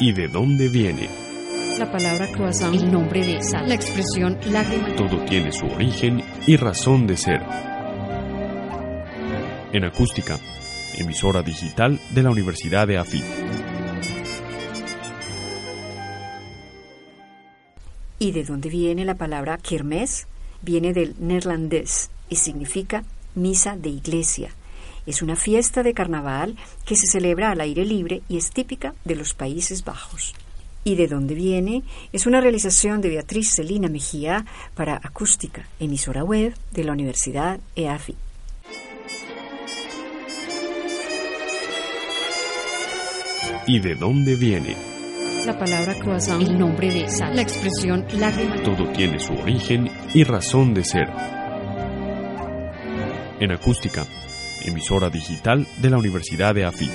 ¿Y de dónde viene? La palabra croissant, el nombre de sal, la expresión lágrima. Todo tiene su origen y razón de ser. En acústica, emisora digital de la Universidad de AFIT. ¿Y de dónde viene la palabra kermés? Viene del neerlandés y significa misa de iglesia. Es una fiesta de carnaval que se celebra al aire libre y es típica de los Países Bajos. ¿Y de dónde viene? Es una realización de Beatriz Celina Mejía para Acústica, emisora web de la Universidad EAFI. ¿Y de dónde viene? La palabra croissant, el nombre de sal, la expresión lágrima. Todo tiene su origen y razón de ser. En acústica, emisora digital de la Universidad de AFI.